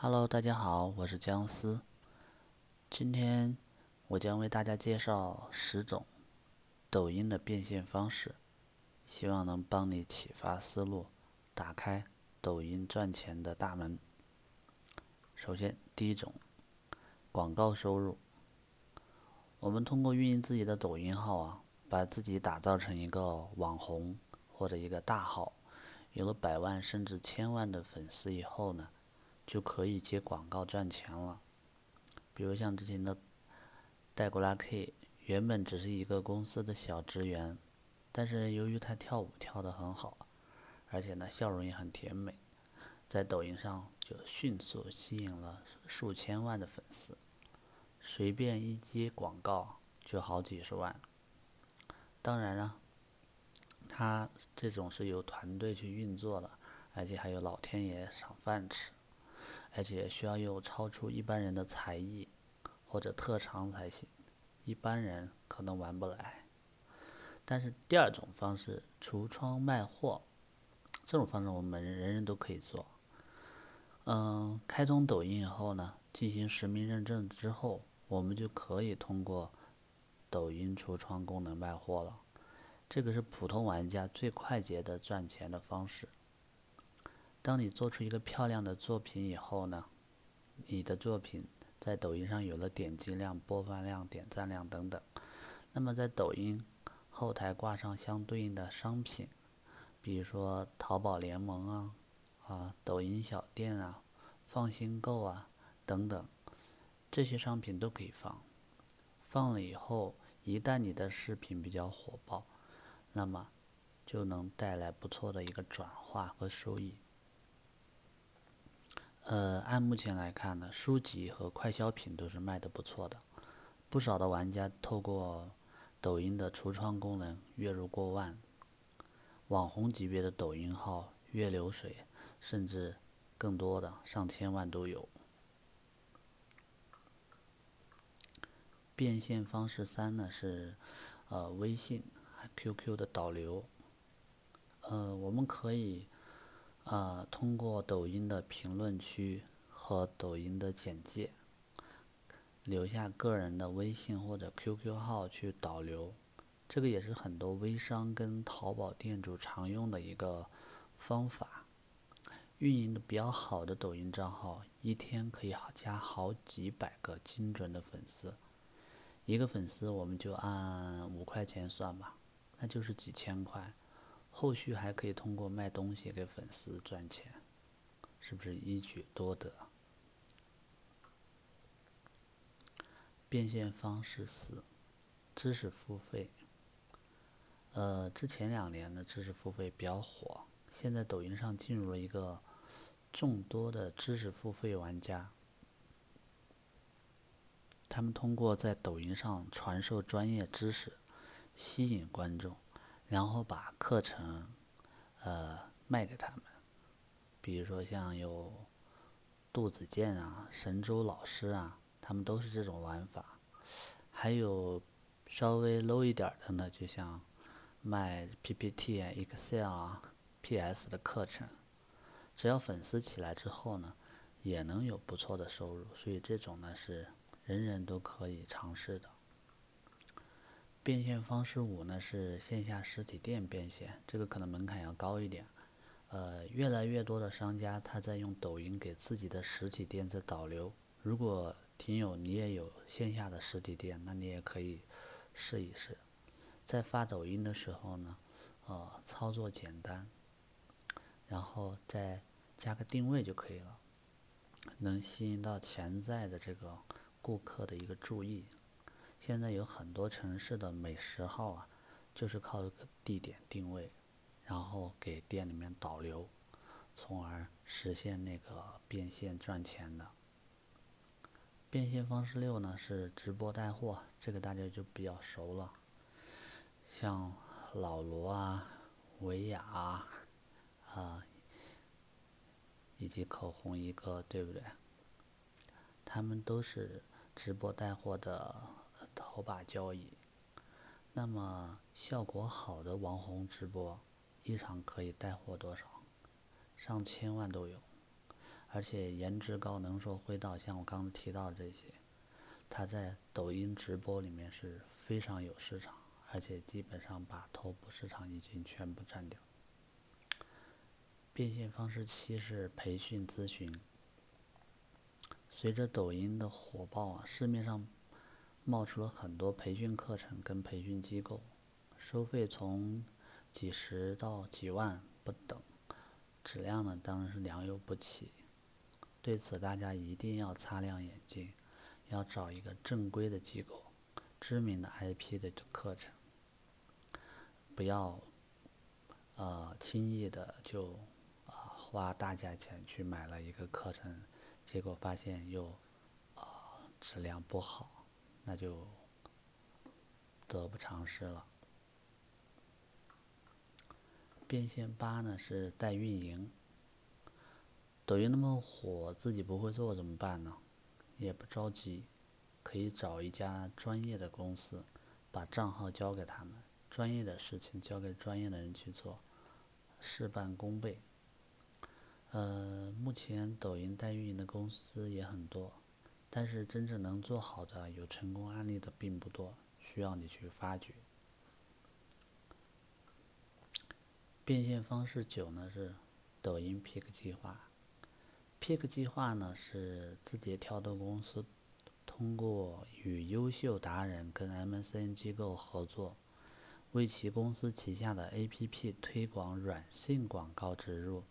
Hello，大家好，我是姜思。今天我将为大家介绍十种抖音的变现方式，希望能帮你启发思路，打开抖音赚钱的大门。首先，第一种，广告收入。我们通过运营自己的抖音号啊，把自己打造成一个网红或者一个大号，有了百万甚至千万的粉丝以后呢？就可以接广告赚钱了，比如像之前的戴古拉 K，原本只是一个公司的小职员，但是由于他跳舞跳得很好，而且呢笑容也很甜美，在抖音上就迅速吸引了数千万的粉丝，随便一接广告就好几十万。当然了，他这种是由团队去运作的，而且还有老天爷赏饭吃。而且需要有超出一般人的才艺或者特长才行，一般人可能玩不来。但是第二种方式，橱窗卖货，这种方式我们人人都可以做。嗯，开通抖音以后呢，进行实名认证之后，我们就可以通过抖音橱窗功能卖货了。这个是普通玩家最快捷的赚钱的方式。当你做出一个漂亮的作品以后呢，你的作品在抖音上有了点击量、播放量、点赞量等等，那么在抖音后台挂上相对应的商品，比如说淘宝联盟啊、啊抖音小店啊、放心购啊等等，这些商品都可以放。放了以后，一旦你的视频比较火爆，那么就能带来不错的一个转化和收益。呃，按目前来看呢，书籍和快消品都是卖的不错的，不少的玩家透过抖音的橱窗功能月入过万，网红级别的抖音号月流水甚至更多的上千万都有。变现方式三呢是，呃，微信、QQ 的导流，呃，我们可以。呃，通过抖音的评论区和抖音的简介，留下个人的微信或者 QQ 号去导流，这个也是很多微商跟淘宝店主常用的一个方法。运营的比较好的抖音账号，一天可以加好几百个精准的粉丝，一个粉丝我们就按五块钱算吧，那就是几千块。后续还可以通过卖东西给粉丝赚钱，是不是一举多得？变现方式四：知识付费。呃，之前两年的知识付费比较火，现在抖音上进入了一个众多的知识付费玩家，他们通过在抖音上传授专业知识，吸引观众。然后把课程，呃，卖给他们，比如说像有杜子健啊、神州老师啊，他们都是这种玩法。还有稍微 low 一点的呢，就像卖 PPT、Excel 啊、PS 的课程，只要粉丝起来之后呢，也能有不错的收入。所以这种呢是人人都可以尝试的。变现方式五呢是线下实体店变现，这个可能门槛要高一点。呃，越来越多的商家他在用抖音给自己的实体店在导流。如果听友你也有线下的实体店，那你也可以试一试。在发抖音的时候呢，呃，操作简单，然后再加个定位就可以了，能吸引到潜在的这个顾客的一个注意。现在有很多城市的美食号啊，就是靠地点定位，然后给店里面导流，从而实现那个变现赚钱的。变现方式六呢是直播带货，这个大家就比较熟了，像老罗啊、维雅啊，啊，以及口红一个，对不对？他们都是直播带货的。头把交椅，那么效果好的网红直播，一场可以带货多少？上千万都有。而且颜值高，能说会道，像我刚刚提到的这些，他在抖音直播里面是非常有市场，而且基本上把头部市场已经全部占掉。变现方式七是培训咨询。随着抖音的火爆啊，市面上冒出了很多培训课程跟培训机构，收费从几十到几万不等，质量呢当然是良莠不齐。对此，大家一定要擦亮眼睛，要找一个正规的机构、知名的 IP 的课程，不要呃轻易的就啊花大价钱去买了一个课程。结果发现又啊质量不好，那就得不偿失了。变现八呢是代运营，抖音那么火，自己不会做怎么办呢？也不着急，可以找一家专业的公司，把账号交给他们，专业的事情交给专业的人去做，事半功倍。呃，目前抖音代运营的公司也很多，但是真正能做好的、有成功案例的并不多，需要你去发掘。变现方式九呢是抖音 Pick 计划，Pick 计划呢是字节跳动公司通过与优秀达人跟 MCN 机构合作，为其公司旗下的 APP 推广软性广告植入。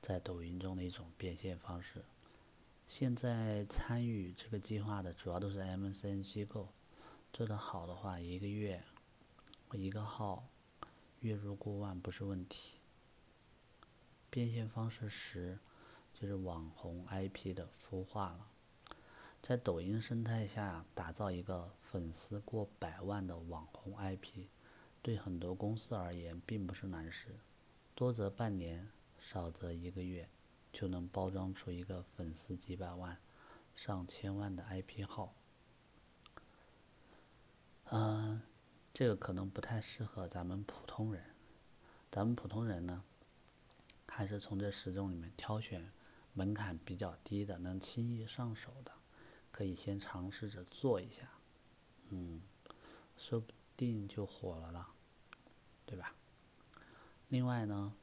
在抖音中的一种变现方式。现在参与这个计划的主要都是 MCN 机构，做得好的话，一个月一个号月入过万不是问题。变现方式十就是网红 IP 的孵化了。在抖音生态下打造一个粉丝过百万的网红 IP，对很多公司而言并不是难事，多则半年。少则一个月，就能包装出一个粉丝几百万、上千万的 IP 号。嗯，这个可能不太适合咱们普通人。咱们普通人呢，还是从这十种里面挑选门槛比较低的、能轻易上手的，可以先尝试着做一下。嗯，说不定就火了了，对吧？另外呢。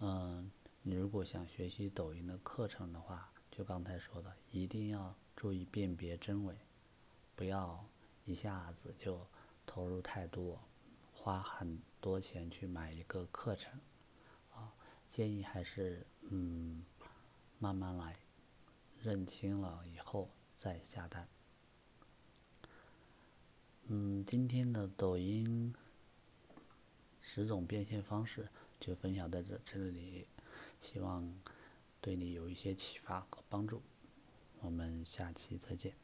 嗯，你如果想学习抖音的课程的话，就刚才说的，一定要注意辨别真伪，不要一下子就投入太多，花很多钱去买一个课程，啊，建议还是嗯慢慢来，认清了以后再下单。嗯，今天的抖音十种变现方式。就分享在这这里，希望对你有一些启发和帮助。我们下期再见。